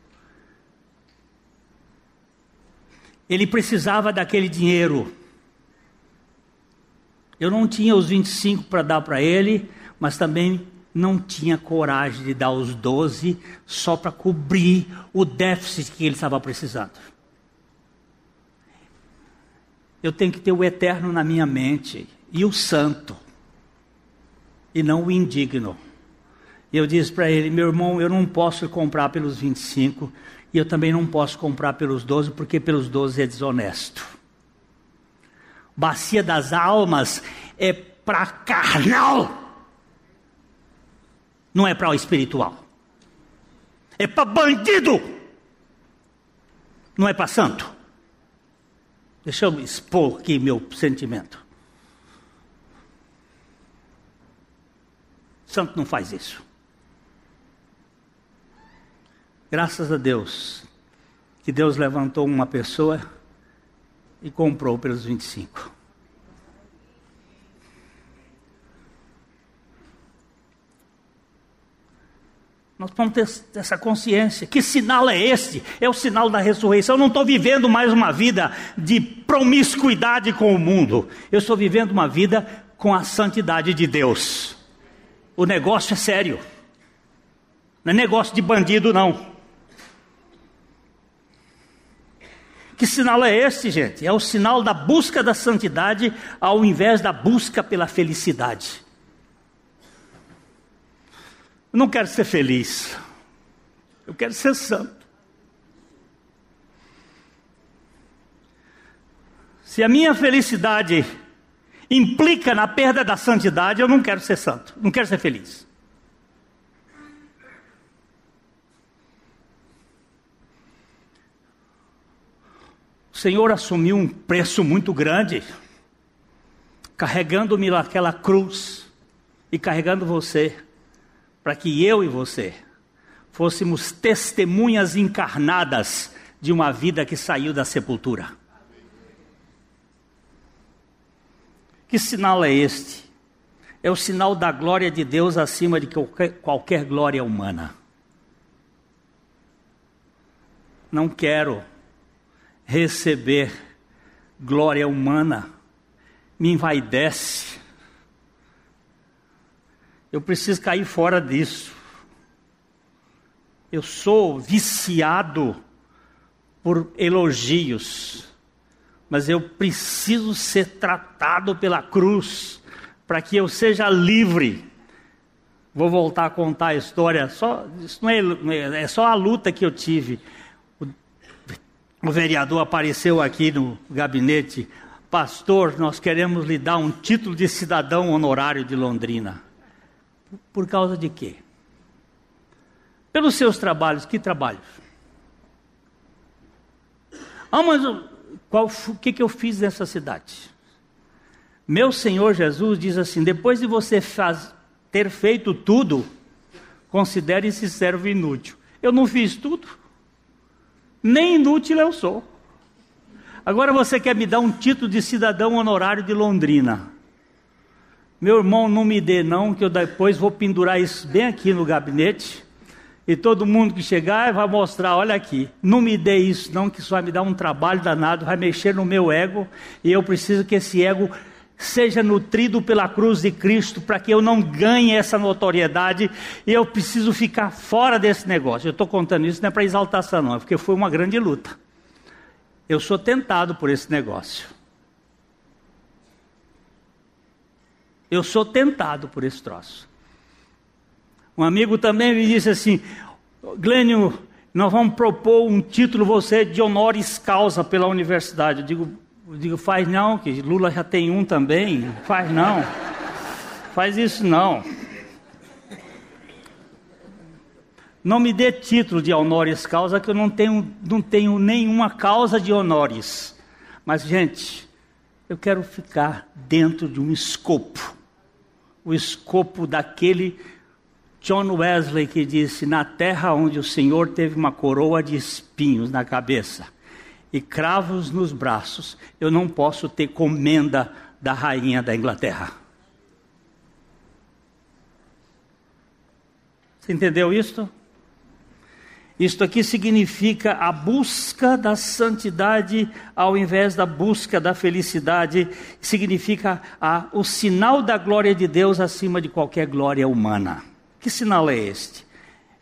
Ele precisava daquele dinheiro eu não tinha os 25 para dar para ele, mas também não tinha coragem de dar os 12 só para cobrir o déficit que ele estava precisando. Eu tenho que ter o eterno na minha mente e o santo, e não o indigno. Eu disse para ele: meu irmão, eu não posso comprar pelos 25 e eu também não posso comprar pelos 12, porque pelos 12 é desonesto bacia das almas é para carnal, não é para o espiritual. É para bandido, não é para santo. Deixa eu expor aqui meu sentimento. Santo não faz isso. Graças a Deus que Deus levantou uma pessoa e comprou pelos 25. Nós vamos ter essa consciência. Que sinal é esse? É o sinal da ressurreição. Eu não estou vivendo mais uma vida de promiscuidade com o mundo. Eu estou vivendo uma vida com a santidade de Deus. O negócio é sério. Não é negócio de bandido, não. Que sinal é esse, gente? É o sinal da busca da santidade ao invés da busca pela felicidade. Eu não quero ser feliz. Eu quero ser santo. Se a minha felicidade implica na perda da santidade, eu não quero ser santo, não quero ser feliz. O Senhor assumiu um preço muito grande, carregando-me naquela cruz e carregando você, para que eu e você fôssemos testemunhas encarnadas de uma vida que saiu da sepultura. Que sinal é este? É o sinal da glória de Deus acima de qualquer, glória humana. Não quero receber glória humana me envaidece. Eu preciso cair fora disso. Eu sou viciado por elogios, mas eu preciso ser tratado pela cruz para que eu seja livre. Vou voltar a contar a história, só, isso não é, é só a luta que eu tive o vereador apareceu aqui no gabinete, pastor, nós queremos lhe dar um título de cidadão honorário de Londrina. Por causa de quê? Pelos seus trabalhos, que trabalhos? Ah, mas qual, o que, que eu fiz nessa cidade? Meu Senhor Jesus diz assim: depois de você faz, ter feito tudo, considere-se servo inútil. Eu não fiz tudo, nem inútil eu sou. Agora você quer me dar um título de cidadão honorário de Londrina. Meu irmão, não me dê não, que eu depois vou pendurar isso bem aqui no gabinete. E todo mundo que chegar vai mostrar, olha aqui, não me dê isso não, que isso vai me dar um trabalho danado, vai mexer no meu ego, e eu preciso que esse ego seja nutrido pela cruz de Cristo para que eu não ganhe essa notoriedade e eu preciso ficar fora desse negócio. Eu estou contando isso não é para exaltação, não, é porque foi uma grande luta. Eu sou tentado por esse negócio. Eu sou tentado por esse troço. Um amigo também me disse assim: Glênio, nós vamos propor um título você de honoris causa pela universidade. Eu digo, eu digo, faz não, que Lula já tem um também. Faz não. Faz isso não. Não me dê título de honoris causa, que eu não tenho, não tenho nenhuma causa de honores. Mas, gente, eu quero ficar dentro de um escopo. O escopo daquele John Wesley que disse: Na terra onde o Senhor teve uma coroa de espinhos na cabeça e cravos nos braços, eu não posso ter comenda da rainha da Inglaterra. Você entendeu isto? Isto aqui significa a busca da santidade ao invés da busca da felicidade, significa a, o sinal da glória de Deus acima de qualquer glória humana. Que sinal é este?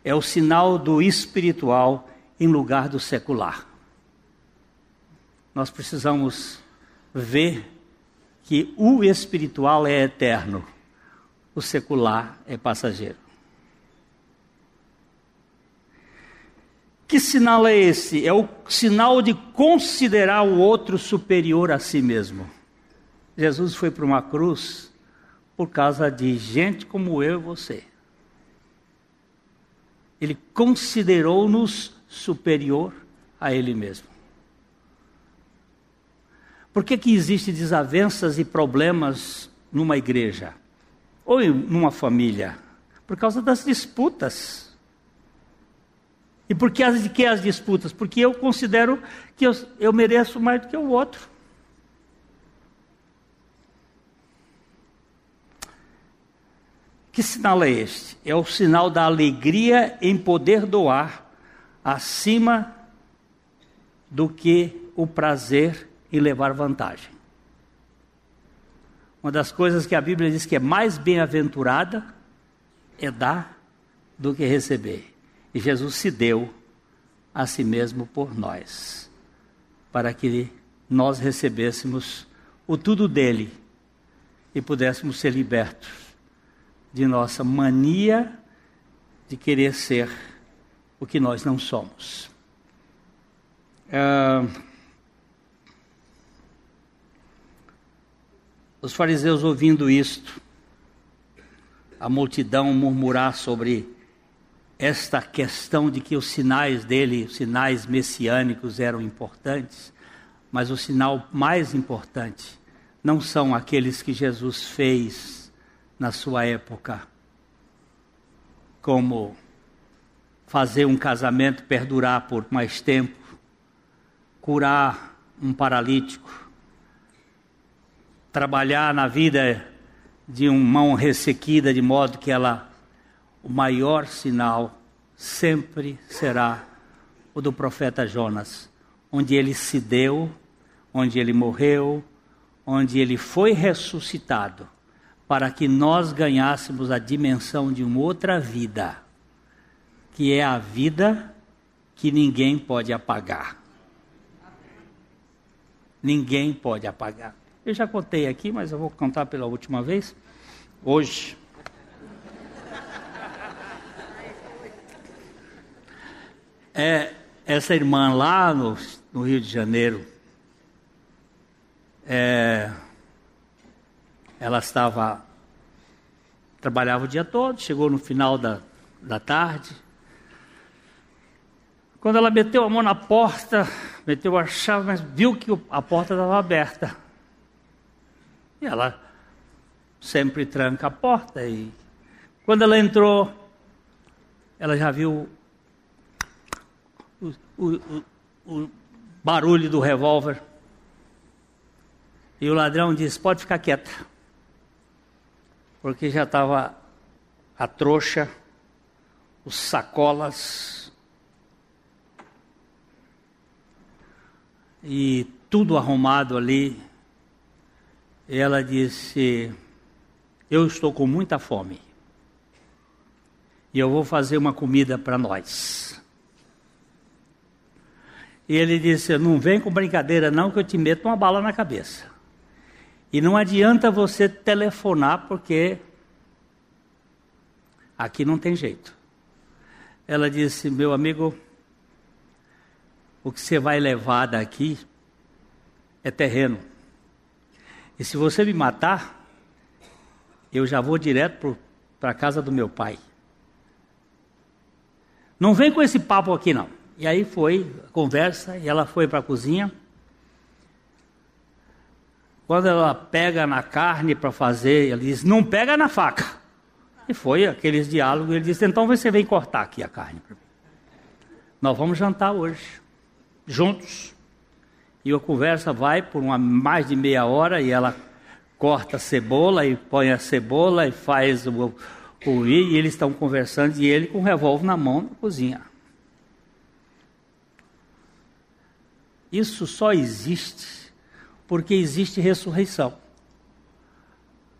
É o sinal do espiritual em lugar do secular nós precisamos ver que o espiritual é eterno, o secular é passageiro. Que sinal é esse? É o sinal de considerar o outro superior a si mesmo. Jesus foi para uma cruz por causa de gente como eu e você. Ele considerou-nos superior a Ele mesmo. Por que, que existem desavenças e problemas numa igreja? Ou numa família? Por causa das disputas. E por que as, que as disputas? Porque eu considero que eu, eu mereço mais do que o outro. Que sinal é este? É o sinal da alegria em poder doar acima do que o prazer e levar vantagem. Uma das coisas que a Bíblia diz que é mais bem-aventurada é dar do que receber. E Jesus se deu a si mesmo por nós, para que nós recebêssemos o tudo dele e pudéssemos ser libertos de nossa mania de querer ser o que nós não somos. Uh, Os fariseus ouvindo isto, a multidão murmurar sobre esta questão de que os sinais dele, os sinais messiânicos eram importantes, mas o sinal mais importante não são aqueles que Jesus fez na sua época, como fazer um casamento perdurar por mais tempo, curar um paralítico, trabalhar na vida de uma mão ressequida, de modo que ela, o maior sinal sempre será o do profeta Jonas, onde ele se deu, onde ele morreu, onde ele foi ressuscitado, para que nós ganhássemos a dimensão de uma outra vida, que é a vida que ninguém pode apagar. Ninguém pode apagar. Eu já contei aqui, mas eu vou contar pela última vez. Hoje. É, essa irmã lá no, no Rio de Janeiro, é, ela estava trabalhava o dia todo, chegou no final da, da tarde. Quando ela meteu a mão na porta, meteu a chave, mas viu que a porta estava aberta. E ela sempre tranca a porta. E quando ela entrou, ela já viu o, o, o, o barulho do revólver. E o ladrão disse: Pode ficar quieta. Porque já estava a trouxa, os sacolas e tudo arrumado ali. Ela disse: Eu estou com muita fome. E eu vou fazer uma comida para nós. E ele disse: Não vem com brincadeira, não, que eu te meto uma bala na cabeça. E não adianta você telefonar, porque aqui não tem jeito. Ela disse: Meu amigo, o que você vai levar daqui é terreno. E se você me matar, eu já vou direto para a casa do meu pai. Não vem com esse papo aqui, não. E aí foi a conversa, e ela foi para a cozinha. Quando ela pega na carne para fazer, ele diz: Não pega na faca. E foi aqueles diálogos. Ele disse: Então você vem cortar aqui a carne para mim. Nós vamos jantar hoje, juntos. E a conversa vai por uma, mais de meia hora e ela corta a cebola e põe a cebola e faz o, o e eles estão conversando e ele com o revólver na mão na cozinha. Isso só existe porque existe ressurreição.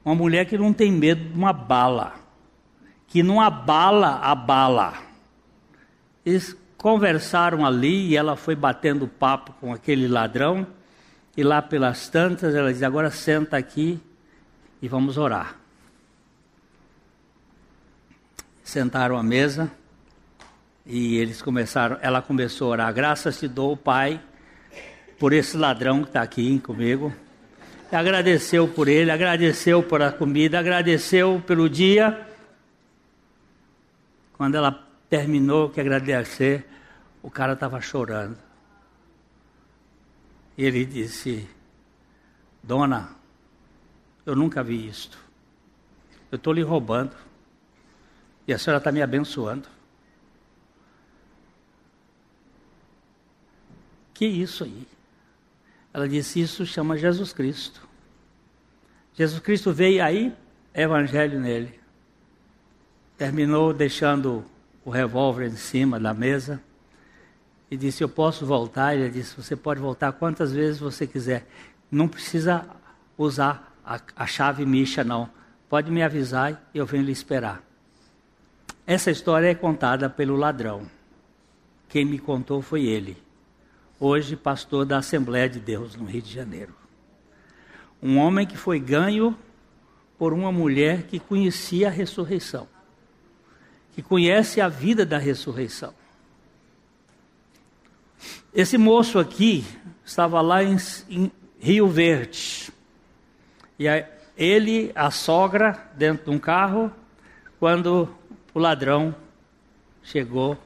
Uma mulher que não tem medo de uma bala, que não abala a bala. Eles conversaram ali e ela foi batendo papo com aquele ladrão. E lá pelas tantas ela diz: Agora senta aqui e vamos orar. Sentaram à mesa e eles começaram. Ela começou a orar: Graças te dou, Pai por esse ladrão que está aqui comigo. Agradeceu por ele, agradeceu por a comida, agradeceu pelo dia. Quando ela terminou que agradecer, o cara estava chorando. E ele disse: Dona, eu nunca vi isto. Eu estou lhe roubando. E a senhora está me abençoando. Que isso aí? Ela disse: Isso chama Jesus Cristo. Jesus Cristo veio aí, evangelho nele. Terminou deixando o revólver em cima da mesa e disse: Eu posso voltar? Ele disse: Você pode voltar quantas vezes você quiser. Não precisa usar a, a chave micha, não. Pode me avisar e eu venho lhe esperar. Essa história é contada pelo ladrão. Quem me contou foi ele hoje pastor da Assembleia de Deus no Rio de Janeiro. Um homem que foi ganho por uma mulher que conhecia a ressurreição, que conhece a vida da ressurreição. Esse moço aqui estava lá em, em Rio Verde. E a, ele, a sogra, dentro de um carro, quando o ladrão chegou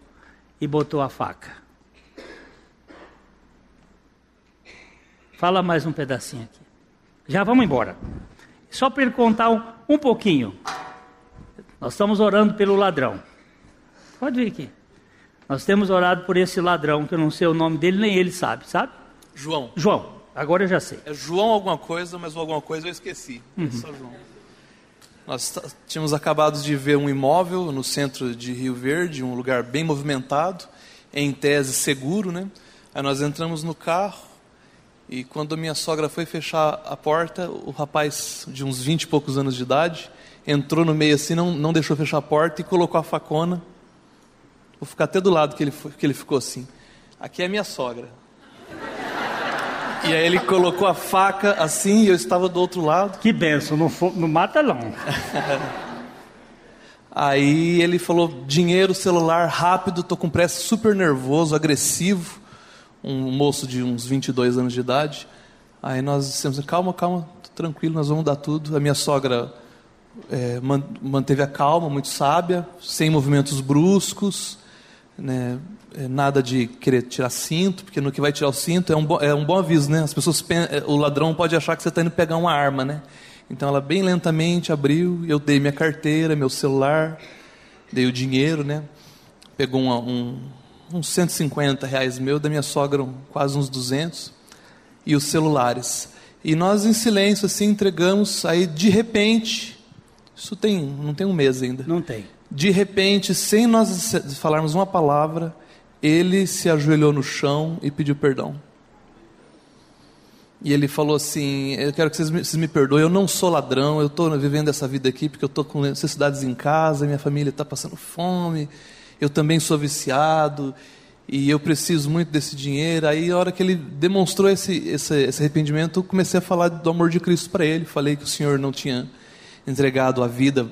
e botou a faca. Fala mais um pedacinho aqui. Já vamos embora. Só para ele contar um, um pouquinho. Nós estamos orando pelo ladrão. Pode vir aqui. Nós temos orado por esse ladrão, que eu não sei o nome dele, nem ele sabe, sabe? João. João, agora eu já sei. É João alguma coisa, mas alguma coisa eu esqueci. É uhum. É só João. Nós tínhamos acabado de ver um imóvel no centro de Rio Verde, um lugar bem movimentado, em tese seguro, né? Aí nós entramos no carro, e quando a minha sogra foi fechar a porta, o rapaz de uns 20 e poucos anos de idade entrou no meio assim, não, não deixou fechar a porta e colocou a facona. Vou ficar até do lado que ele, que ele ficou assim. Aqui é minha sogra. E aí ele colocou a faca assim e eu estava do outro lado. Que benção, não, não mata não. aí ele falou: dinheiro, celular, rápido, tô com pressa, super nervoso, agressivo um moço de uns 22 anos de idade. Aí nós dissemos: calma, calma, tranquilo, nós vamos dar tudo. A minha sogra é, manteve a calma, muito sábia, sem movimentos bruscos, né? É, nada de querer tirar cinto, porque no que vai tirar o cinto é um, bom, é um bom aviso, né? As pessoas, é, o ladrão pode achar que você está indo pegar uma arma, né? Então ela bem lentamente abriu, eu dei minha carteira, meu celular, dei o dinheiro, né? Pegou uma, um, uns 150 reais meu, da minha sogra quase uns 200, e os celulares. E nós em silêncio assim entregamos, aí de repente, isso tem, não tem um mês ainda. Não tem. De repente, sem nós falarmos uma palavra, ele se ajoelhou no chão e pediu perdão. E ele falou assim: Eu quero que vocês me, vocês me perdoem, eu não sou ladrão, eu estou vivendo essa vida aqui porque eu estou com necessidades em casa, minha família está passando fome, eu também sou viciado e eu preciso muito desse dinheiro. Aí, a hora que ele demonstrou esse, esse, esse arrependimento, eu comecei a falar do amor de Cristo para ele. Falei que o Senhor não tinha entregado a vida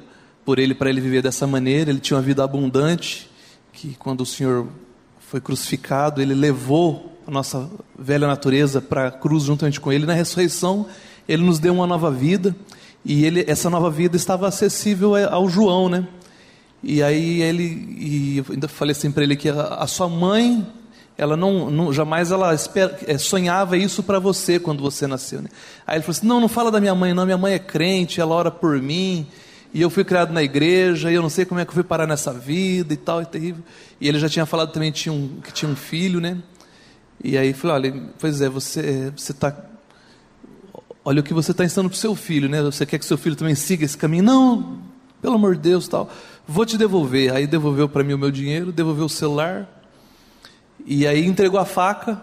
por ele para ele viver dessa maneira, ele tinha uma vida abundante, que quando o Senhor foi crucificado, ele levou a nossa velha natureza para a cruz juntamente com ele. Na ressurreição, ele nos deu uma nova vida e ele, essa nova vida estava acessível ao João, né? E aí ele, e eu ainda falei assim para ele que a, a, sua mãe, ela não, não jamais ela esper, é, sonhava isso para você quando você nasceu. Né? Aí ele falou assim: não, não fala da minha mãe, não. Minha mãe é crente, ela ora por mim. E eu fui criado na igreja, e eu não sei como é que eu fui parar nessa vida e tal, é terrível. E ele já tinha falado também que tinha um, que tinha um filho, né? E aí falei, olha, pois é, você você está olha o que você está ensinando para o seu filho, né? Você quer que seu filho também siga esse caminho? Não, pelo amor de Deus, tal. Vou te devolver. Aí devolveu para mim o meu dinheiro, devolveu o celular. E aí entregou a faca.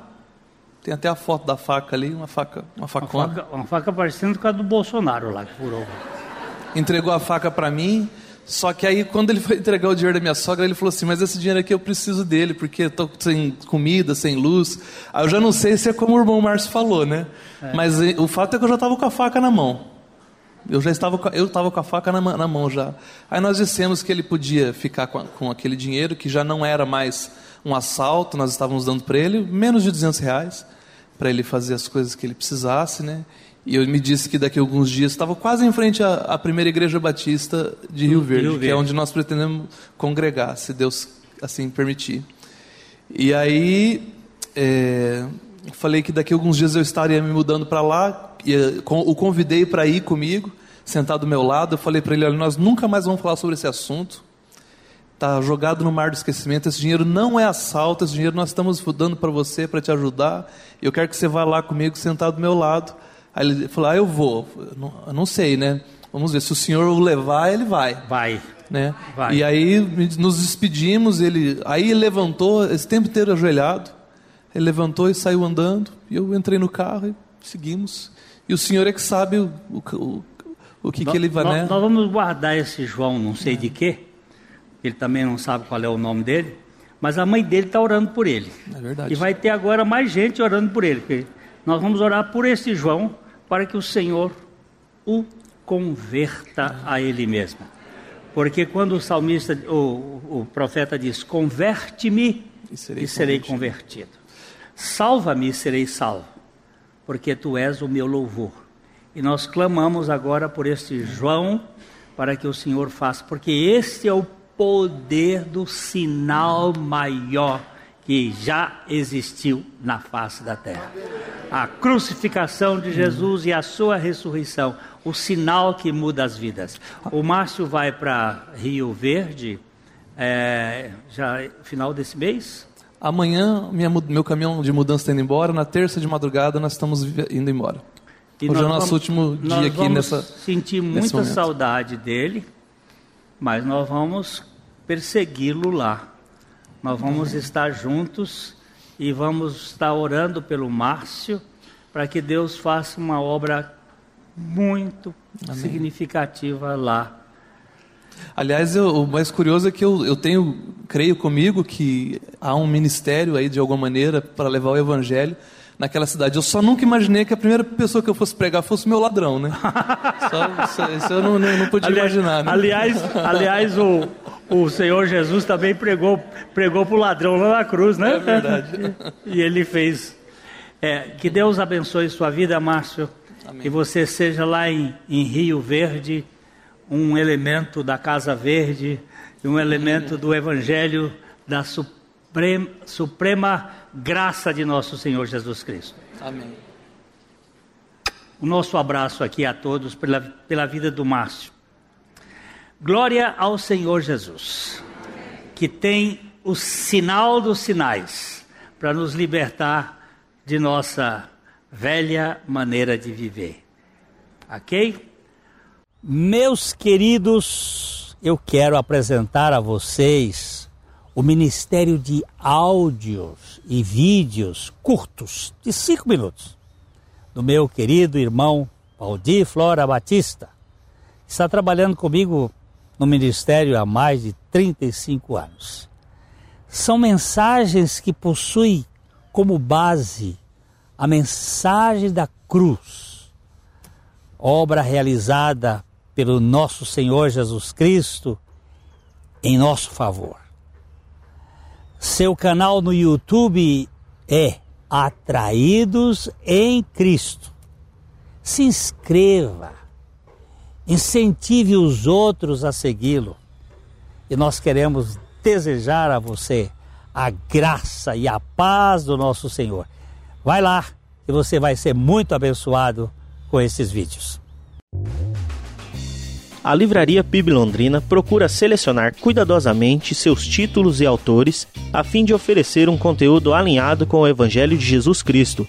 Tem até a foto da faca ali, uma faca, uma facona. Uma faca, uma faca parecendo com a do Bolsonaro lá que furou entregou a faca para mim. Só que aí, quando ele foi entregar o dinheiro da minha sogra, ele falou assim: Mas esse dinheiro aqui eu preciso dele, porque estou sem comida, sem luz. Aí eu já não sei se é como o irmão Márcio falou, né? É. Mas eh, o fato é que eu já estava com a faca na mão. Eu já estava, eu estava com a faca na, na, mão já. Aí nós dissemos que ele podia ficar com, com aquele dinheiro, que já não era mais um assalto, nós estávamos dando para ele menos de 200 reais, para ele fazer as coisas que ele precisasse, né? E eu me disse que daqui a alguns dias estava quase em frente à, à primeira igreja batista de Rio Verde, Rio Verde, que é onde nós pretendemos congregar, se Deus assim permitir. E aí é, falei que daqui a alguns dias eu estaria me mudando para lá, e, o convidei para ir comigo, sentado do meu lado. Eu falei para ele: olha, nós nunca mais vamos falar sobre esse assunto. Está jogado no mar do esquecimento. Esse dinheiro não é assalto, esse dinheiro nós estamos dando para você, para te ajudar. Eu quero que você vá lá comigo, sentado do meu lado Aí ele falou: Ah, eu vou. Eu não, eu não sei, né? Vamos ver, se o senhor o levar, ele vai. Vai. Né? Vai. E aí nos despedimos, ele, aí ele levantou, esse tempo inteiro ajoelhado, ele levantou e saiu andando, e eu entrei no carro e seguimos. E o senhor é que sabe o, o, o que, que ele vai, nós, né? Nós vamos guardar esse João, não sei é. de quê, ele também não sabe qual é o nome dele, mas a mãe dele está orando por ele. É verdade. E vai ter agora mais gente orando por ele. Nós vamos orar por esse João, para que o Senhor o converta a Ele mesmo. Porque quando o salmista, o, o profeta diz: Converte-me e serei, e serei convertido. Salva-me e serei salvo, porque tu és o meu louvor. E nós clamamos agora por este João, para que o Senhor faça, porque este é o poder do sinal maior que já existiu na face da terra. A crucificação de Jesus e a sua ressurreição, o sinal que muda as vidas. O Márcio vai para Rio Verde, é, já final desse mês? Amanhã minha, meu caminhão de mudança está indo embora, na terça de madrugada nós estamos indo embora. E Hoje é o nosso vamos, último dia aqui nessa. sentir muita saudade dele, mas nós vamos persegui-lo lá nós vamos estar juntos e vamos estar orando pelo Márcio para que Deus faça uma obra muito Amém. significativa lá. Aliás, eu, o mais curioso é que eu, eu tenho, creio comigo, que há um ministério aí de alguma maneira para levar o evangelho naquela cidade. Eu só nunca imaginei que a primeira pessoa que eu fosse pregar fosse meu ladrão, né? só, isso eu não, não, não podia aliás, imaginar. Né? Aliás, aliás o, o Senhor Jesus também pregou pregou para o ladrão lá na cruz, né? É verdade. e ele fez. É, que Deus abençoe sua vida, Márcio. Amém. Que você seja lá em, em Rio Verde um elemento da Casa Verde um elemento do Evangelho da suprema, suprema graça de nosso Senhor Jesus Cristo. Amém. O nosso abraço aqui a todos pela, pela vida do Márcio. Glória ao Senhor Jesus, que tem o sinal dos sinais para nos libertar de nossa velha maneira de viver. Ok? Meus queridos, eu quero apresentar a vocês o Ministério de Áudios e Vídeos curtos, de cinco minutos, do meu querido irmão Valdir Flora Batista. Está trabalhando comigo no ministério há mais de 35 anos. São mensagens que possuem como base a mensagem da cruz, obra realizada pelo nosso Senhor Jesus Cristo em nosso favor. Seu canal no YouTube é Atraídos em Cristo. Se inscreva, incentive os outros a segui-lo. E nós queremos desejar a você a graça e a paz do nosso Senhor. Vai lá e você vai ser muito abençoado com esses vídeos a Livraria PIB Londrina procura selecionar cuidadosamente seus títulos e autores a fim de oferecer um conteúdo alinhado com o Evangelho de Jesus Cristo.